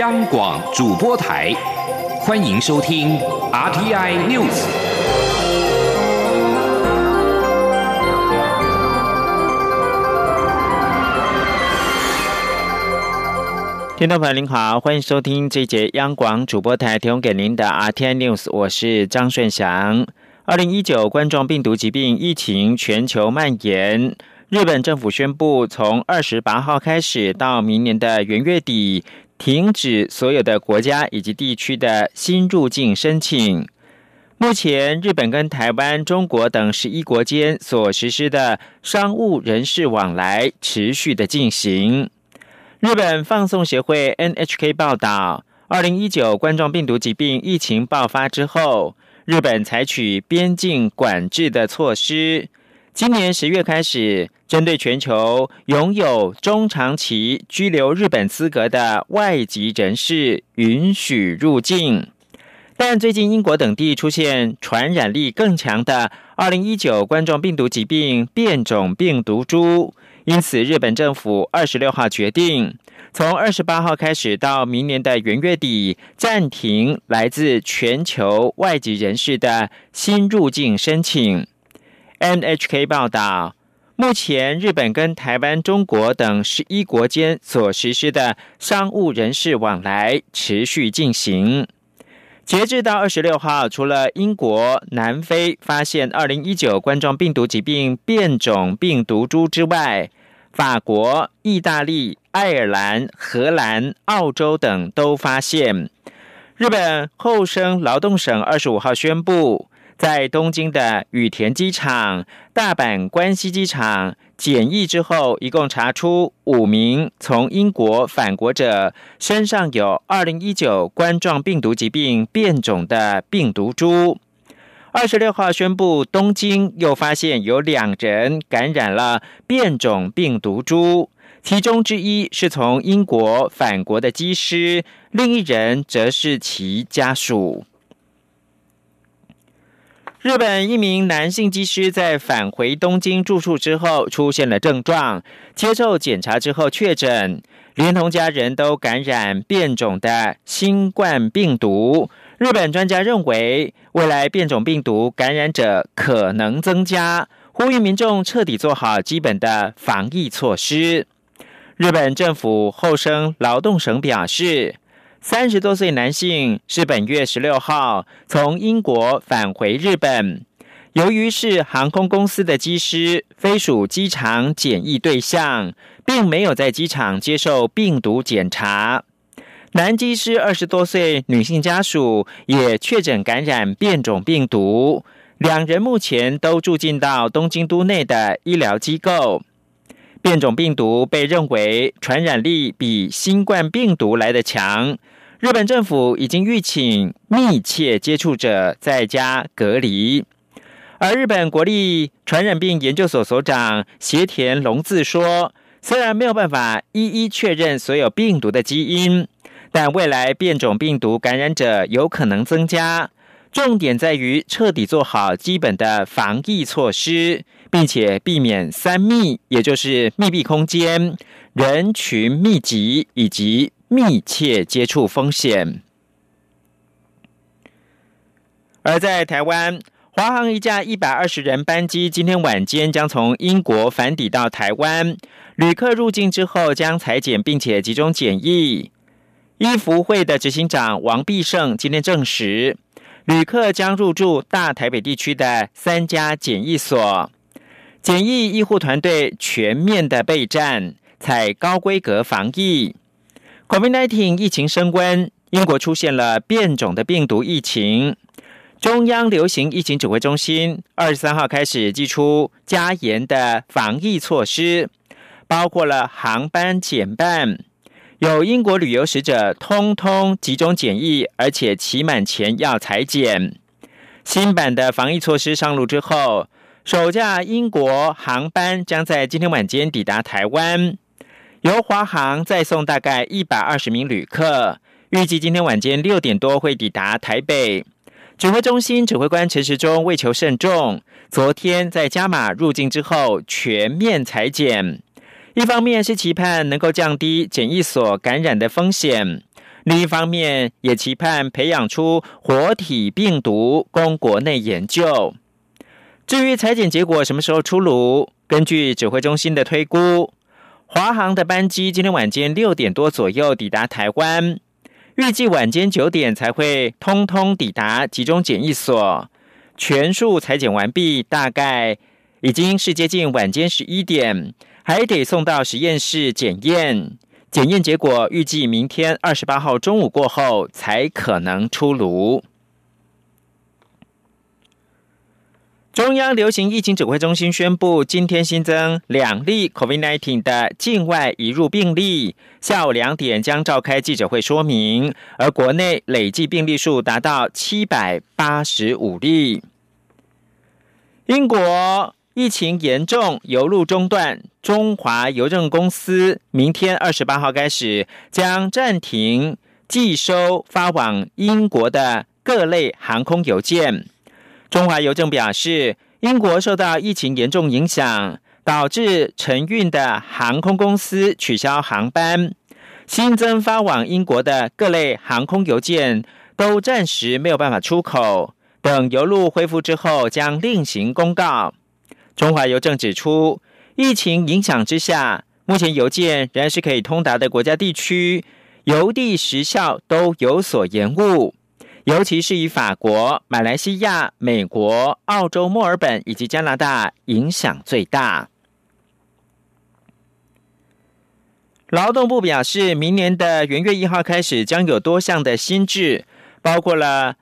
央广主播台，欢迎收听 RTI News。听众朋友您好，欢迎收听这节央广主播台提供给您的 RTI News，我是张顺祥。二零一九冠状病毒疾病疫情全球蔓延。日本政府宣布，从二十八号开始到明年的元月底，停止所有的国家以及地区的新入境申请。目前，日本跟台湾、中国等十一国间所实施的商务人士往来持续的进行。日本放送协会 NHK 报道，二零一九冠状病毒疾病疫情爆发之后，日本采取边境管制的措施。今年十月开始，针对全球拥有中长期居留日本资格的外籍人士允许入境，但最近英国等地出现传染力更强的二零一九冠状病毒疾病变种病毒株，因此日本政府二十六号决定，从二十八号开始到明年的元月底，暂停来自全球外籍人士的新入境申请。NHK 报道，目前日本跟台湾、中国等十一国间所实施的商务人士往来持续进行。截至到二十六号，除了英国、南非发现二零一九冠状病毒疾病变种病毒株之外，法国、意大利、爱尔兰、荷兰、澳洲等都发现。日本厚生劳动省二十五号宣布。在东京的羽田机场、大阪关西机场检疫之后，一共查出五名从英国返国者身上有二零一九冠状病毒疾病变种的病毒株。二十六号宣布，东京又发现有两人感染了变种病毒株，其中之一是从英国返国的机师，另一人则是其家属。日本一名男性技师在返回东京住处之后出现了症状，接受检查之后确诊，连同家人都感染变种的新冠病毒。日本专家认为，未来变种病毒感染者可能增加，呼吁民众彻底做好基本的防疫措施。日本政府厚生劳动省表示。三十多岁男性是本月十六号从英国返回日本，由于是航空公司的机师，非属机场检疫对象，并没有在机场接受病毒检查。男机师二十多岁女性家属也确诊感染变种病毒，两人目前都住进到东京都内的医疗机构。变种病毒被认为传染力比新冠病毒来得强。日本政府已经预请密切接触者在家隔离，而日本国立传染病研究所所长斜田隆字说：“虽然没有办法一一确认所有病毒的基因，但未来变种病毒感染者有可能增加。重点在于彻底做好基本的防疫措施，并且避免三密，也就是密闭空间、人群密集以及。”密切接触风险。而在台湾，华航一架一百二十人班机今天晚间将从英国返抵到台湾，旅客入境之后将裁剪并且集中检疫。医福会的执行长王必胜今天证实，旅客将入住大台北地区的三家检疫所，检疫医护团队全面的备战，采高规格防疫。COVID-19 疫情升温，英国出现了变种的病毒疫情。中央流行疫情指挥中心二十三号开始寄出加严的防疫措施，包括了航班减半，有英国旅游使者通通集中检疫，而且期满前要裁剪。新版的防疫措施上路之后，首架英国航班将在今天晚间抵达台湾。由华航再送大概一百二十名旅客，预计今天晚间六点多会抵达台北。指挥中心指挥官陈时中为求慎重，昨天在加码入境之后全面裁剪，一方面是期盼能够降低检疫所感染的风险，另一方面，也期盼培养出活体病毒供国内研究。至于裁剪结果什么时候出炉，根据指挥中心的推估，华航的班机今天晚间六点多左右抵达台湾，预计晚间九点才会通通抵达集中检疫所，全数裁剪完毕，大概已经是接近晚间十一点，还得送到实验室检验。检验结果预计明天二十八号中午过后才可能出炉。中央流行疫情指挥中心宣布，今天新增两例 COVID-19 的境外移入病例，下午两点将召开记者会说明。而国内累计病例数达到七百八十五例。英国。疫情严重，邮路中断。中华邮政公司明天二十八号开始将暂停寄收发往英国的各类航空邮件。中华邮政表示，英国受到疫情严重影响，导致承运的航空公司取消航班，新增发往英国的各类航空邮件都暂时没有办法出口。等邮路恢复之后，将另行公告。中华邮政指出，疫情影响之下，目前邮件仍然是可以通达的国家地区，邮递时效都有所延误，尤其是以法国、马来西亚、美国、澳洲墨尔本以及加拿大影响最大。劳动部表示，明年的元月一号开始，将有多项的新制，包括了。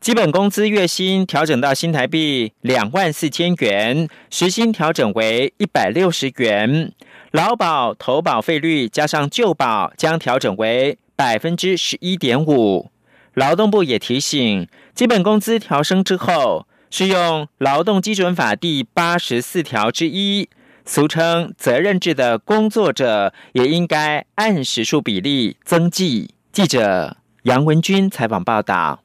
基本工资月薪调整到新台币两万四千元，时薪调整为一百六十元。劳保投保费率加上旧保将调整为百分之十一点五。劳动部也提醒，基本工资调升之后，适用劳动基准法第八十四条之一，俗称责任制的工作者，也应该按时数比例增计。记者杨文军采访报道。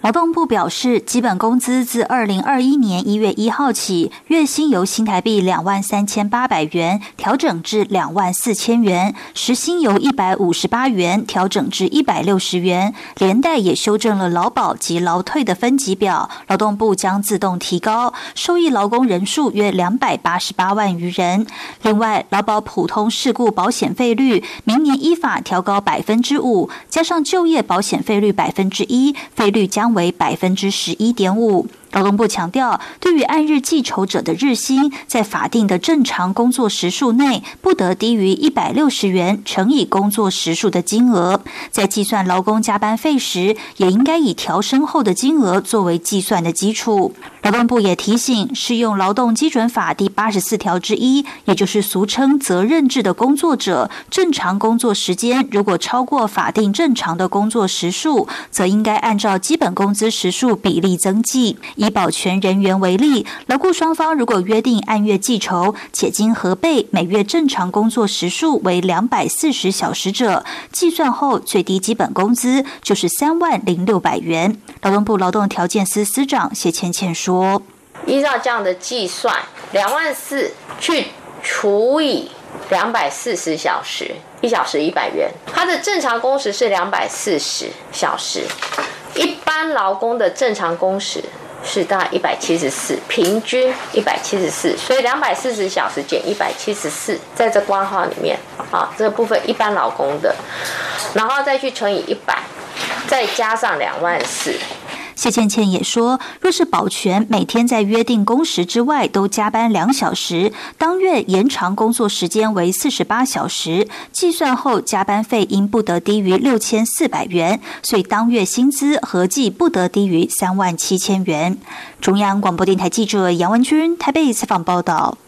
劳动部表示，基本工资自二零二一年一月一号起，月薪由新台币两万三千八百元调整至两万四千元，时薪由一百五十八元调整至一百六十元，连带也修正了劳保及劳退的分级表。劳动部将自动提高受益劳工人数约两百八十八万余人。另外，劳保普通事故保险费率明年依法调高百分之五，加上就业保险费率百分之一，费率将。为百分之十一点五。劳动部强调，对于按日计酬者的日薪，在法定的正常工作时数内，不得低于一百六十元乘以工作时数的金额。在计算劳工加班费时，也应该以调升后的金额作为计算的基础。劳动部也提醒，适用劳动基准法第八十四条之一，也就是俗称责任制的工作者，正常工作时间如果超过法定正常的工作时数，则应该按照基本工资时数比例增计。以保全人员为例，劳雇双方如果约定按月计酬，且经核备每月正常工作时数为两百四十小时者，计算后最低基本工资就是三万零六百元。劳动部劳动条件司司长谢倩倩说：“依照这样的计算，两万四去除以两百四十小时，一小时一百元，它的正常工时是两百四十小时，一般劳工的正常工时。”是大概一百七十四，平均一百七十四，所以两百四十小时减一百七十四，在这挂号里面，啊，这部分一般老公的，然后再去乘以一百，再加上两万四。谢倩倩也说，若是保全每天在约定工时之外都加班两小时，当月延长工作时间为四十八小时，计算后加班费应不得低于六千四百元，所以当月薪资合计不得低于三万七千元。中央广播电台记者杨文君台北采访报道。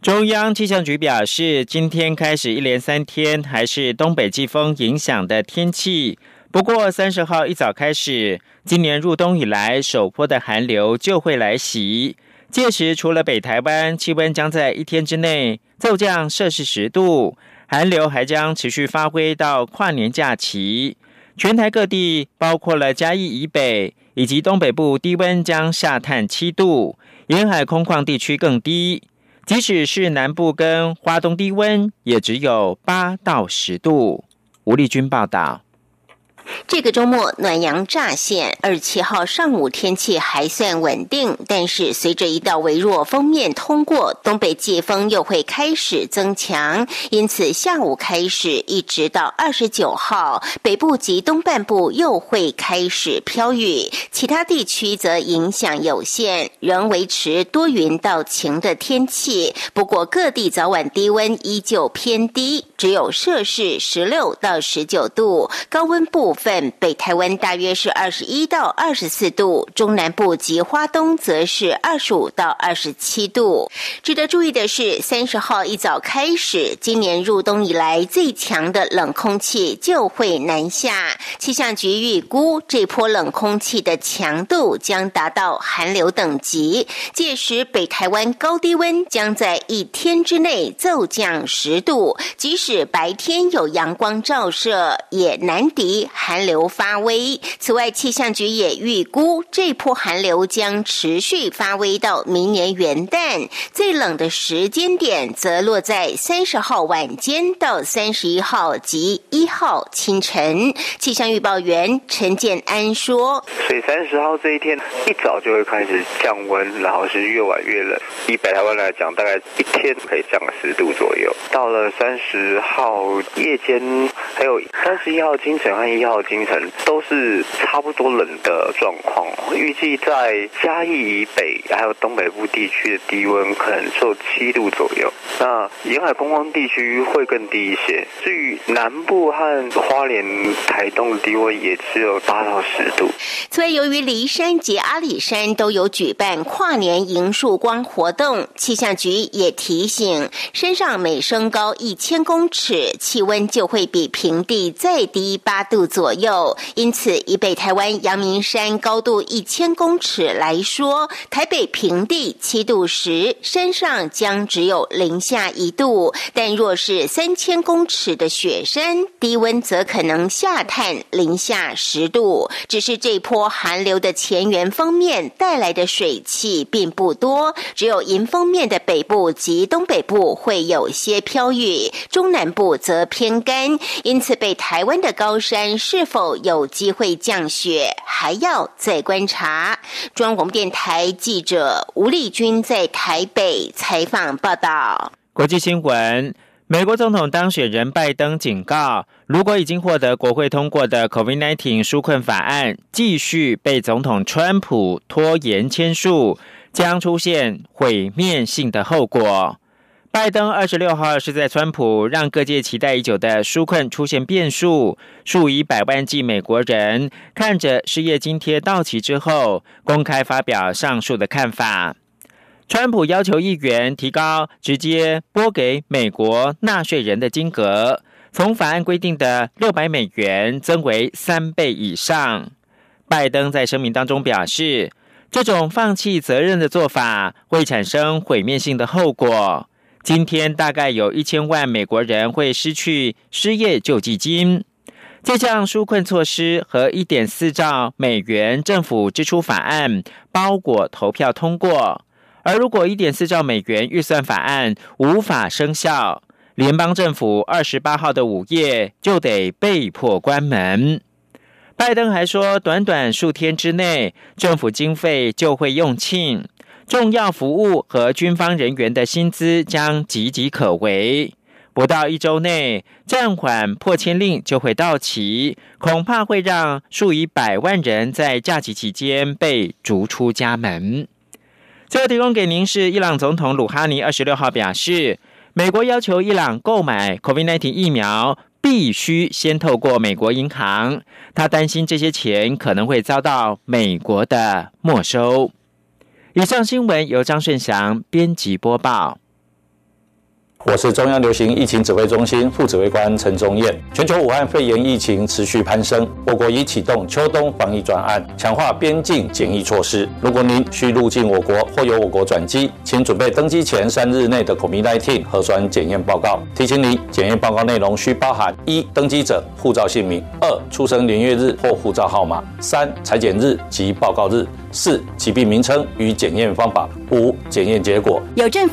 中央气象局表示，今天开始一连三天还是东北季风影响的天气。不过，三十号一早开始，今年入冬以来首波的寒流就会来袭。届时，除了北台湾气温将在一天之内骤降摄氏十度，寒流还将持续发挥到跨年假期。全台各地，包括了嘉义以北以及东北部，低温将下探七度，沿海空旷地区更低。即使是南部跟花东低温，也只有八到十度。吴丽君报道。这个周末暖阳乍现，二十七号上午天气还算稳定，但是随着一道微弱锋面通过，东北季风又会开始增强，因此下午开始一直到二十九号，北部及东半部又会开始飘雨，其他地区则影响有限，仍维持多云到晴的天气。不过各地早晚低温依旧偏低，只有摄氏十六到十九度，高温部分。北台湾大约是二十一到二十四度，中南部及花东则是二十五到二十七度。值得注意的是，三十号一早开始，今年入冬以来最强的冷空气就会南下。气象局预估，这波冷空气的强度将达到寒流等级，届时北台湾高低温将在一天之内骤降十度，即使是白天有阳光照射，也难敌寒。流发威。此外，气象局也预估，这波寒流将持续发威到明年元旦。最冷的时间点则落在三十号晚间到三十一号及一号清晨。气象预报员陈建安说：“所以三十号这一天一早就会开始降温，然后是越晚越冷。以北台湾来讲，大概一天可以降十度左右。到了三十十号夜间，还有三十一号清晨和一号。”清晨都是差不多冷的状况，预计在嘉义以北还有东北部地区的低温可能受七度左右，那沿海观光地区会更低一些。至于南部和花莲、台东的低温也只有八到十度。所以，由于骊山及阿里山都有举办跨年迎曙光活动，气象局也提醒，山上每升高一千公尺，气温就会比平地再低八度左右。因此以北台湾阳明山高度一千公尺来说，台北平地七度时，山上将只有零下一度；但若是三千公尺的雪山，低温则可能下探零下十度。只是这波寒流的前缘方面带来的水汽并不多，只有迎风面的北部及东北部会有些飘雨，中南部则偏干。因此，北台湾的高山是否有机会降雪，还要再观察。中央广电台记者吴丽君在台北采访报道。国际新闻：美国总统当选人拜登警告，如果已经获得国会通过的 COVID-19 纾困法案继续被总统川普拖延签署，将出现毁灭性的后果。拜登二十六号是在川普让各界期待已久的纾困出现变数，数以百万计美国人看着失业津贴到期之后，公开发表上述的看法。川普要求议员提高直接拨给美国纳税人的金额，从法案规定的六百美元增为三倍以上。拜登在声明当中表示，这种放弃责任的做法会产生毁灭性的后果。今天大概有一千万美国人会失去失业救济金。这项纾困措施和一点四兆美元政府支出法案包裹投票通过，而如果一点四兆美元预算法案无法生效，联邦政府二十八号的午夜就得被迫关门。拜登还说，短短数天之内，政府经费就会用罄。重要服务和军方人员的薪资将岌岌可危，不到一周内暂缓破签令就会到期，恐怕会让数以百万人在假期期间被逐出家门。最后提供给您是伊朗总统鲁哈尼二十六号表示，美国要求伊朗购买 COVID-19 疫苗必须先透过美国银行，他担心这些钱可能会遭到美国的没收。以上新闻由张顺祥编辑播报。我是中央流行疫情指挥中心副指挥官陈宗彦。全球武汉肺炎疫情持续攀升，我国已启动秋冬防疫专案，强化边境检疫措施。如果您需入境我国或由我国转机，请准备登机前三日内的 COVID-19 核酸检验报告。提醒您，检验报告内容需包含：一、登机者护照姓名；二、出生年月日或护照号码；三、裁剪日及报告日；四、疾病名称与检验方法；五、检验结果。有政府。